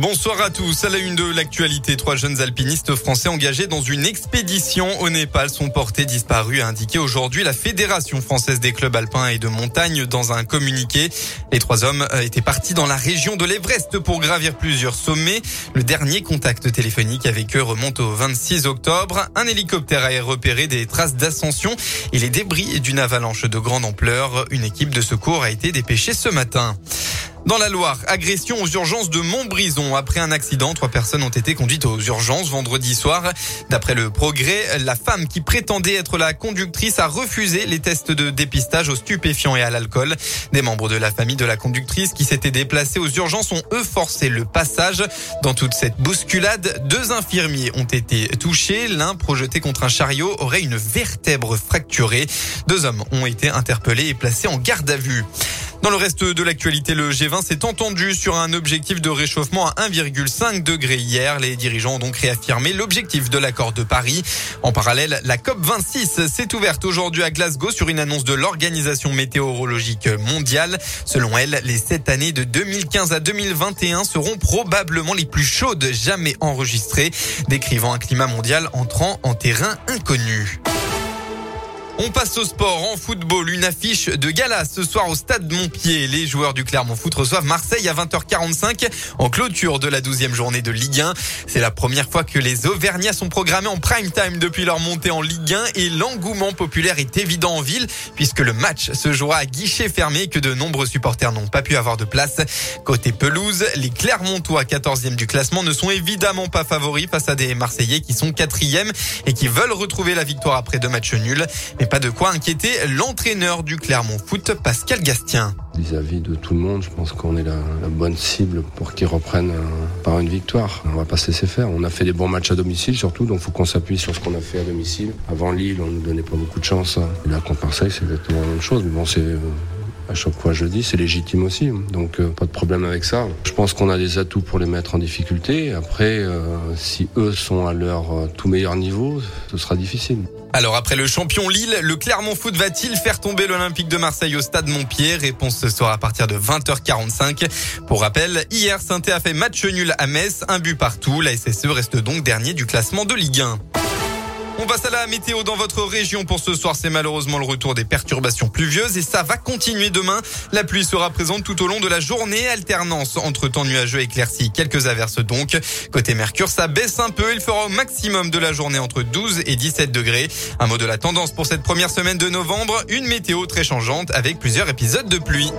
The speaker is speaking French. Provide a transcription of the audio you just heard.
Bonsoir à tous. À la une de l'actualité, trois jeunes alpinistes français engagés dans une expédition au Népal sont portés disparus, a indiqué aujourd'hui la Fédération française des clubs alpins et de montagne dans un communiqué. Les trois hommes étaient partis dans la région de l'Everest pour gravir plusieurs sommets. Le dernier contact téléphonique avec eux remonte au 26 octobre. Un hélicoptère a repéré des traces d'ascension et les débris d'une avalanche de grande ampleur. Une équipe de secours a été dépêchée ce matin. Dans la Loire, agression aux urgences de Montbrison. Après un accident, trois personnes ont été conduites aux urgences vendredi soir. D'après le progrès, la femme qui prétendait être la conductrice a refusé les tests de dépistage aux stupéfiants et à l'alcool. Des membres de la famille de la conductrice qui s'étaient déplacés aux urgences ont eux forcé le passage. Dans toute cette bousculade, deux infirmiers ont été touchés. L'un projeté contre un chariot aurait une vertèbre fracturée. Deux hommes ont été interpellés et placés en garde à vue. Dans le reste de l'actualité, le G20 s'est entendu sur un objectif de réchauffement à 1,5 degré hier. Les dirigeants ont donc réaffirmé l'objectif de l'accord de Paris. En parallèle, la COP 26 s'est ouverte aujourd'hui à Glasgow sur une annonce de l'Organisation météorologique mondiale. Selon elle, les sept années de 2015 à 2021 seront probablement les plus chaudes jamais enregistrées, décrivant un climat mondial entrant en terrain inconnu. On passe au sport. En football, une affiche de gala ce soir au stade Montpied. Les joueurs du Clermont Foot reçoivent Marseille à 20h45 en clôture de la 12e journée de Ligue 1. C'est la première fois que les Auvergnats sont programmés en prime time depuis leur montée en Ligue 1 et l'engouement populaire est évident en ville puisque le match se jouera à guichet fermé que de nombreux supporters n'ont pas pu avoir de place. Côté pelouse, les Clermontois 14e du classement ne sont évidemment pas favoris face à des Marseillais qui sont 4e et qui veulent retrouver la victoire après deux matchs nuls. Pas de quoi inquiéter l'entraîneur du Clermont Foot, Pascal Gastien. Vis-à-vis de tout le monde, je pense qu'on est la, bonne cible pour qu'ils reprennent euh, par une victoire. On va pas se laisser faire. On a fait des bons matchs à domicile surtout, donc il faut qu'on s'appuie sur ce qu'on a fait à domicile. Avant Lille, on ne nous donnait pas beaucoup de chance. Et là, contre Marseille, c'est exactement la même chose. Mais bon, c'est euh, à chaque fois je dis, c'est légitime aussi. Donc euh, pas de problème avec ça. Je pense qu'on a des atouts pour les mettre en difficulté. Après, euh, si eux sont à leur euh, tout meilleur niveau, ce sera difficile. Alors après le champion Lille, le Clermont Foot va-t-il faire tomber l'Olympique de Marseille au stade Montpied Réponse ce soir à partir de 20h45. Pour rappel, hier saint a fait match nul à Metz, un but partout. La SSE reste donc dernier du classement de Ligue 1. On passe à la météo dans votre région pour ce soir. C'est malheureusement le retour des perturbations pluvieuses et ça va continuer demain. La pluie sera présente tout au long de la journée. Alternance entre temps nuageux et éclaircies. Quelques averses donc. Côté Mercure, ça baisse un peu. Il fera au maximum de la journée entre 12 et 17 degrés. Un mot de la tendance pour cette première semaine de novembre. Une météo très changeante avec plusieurs épisodes de pluie.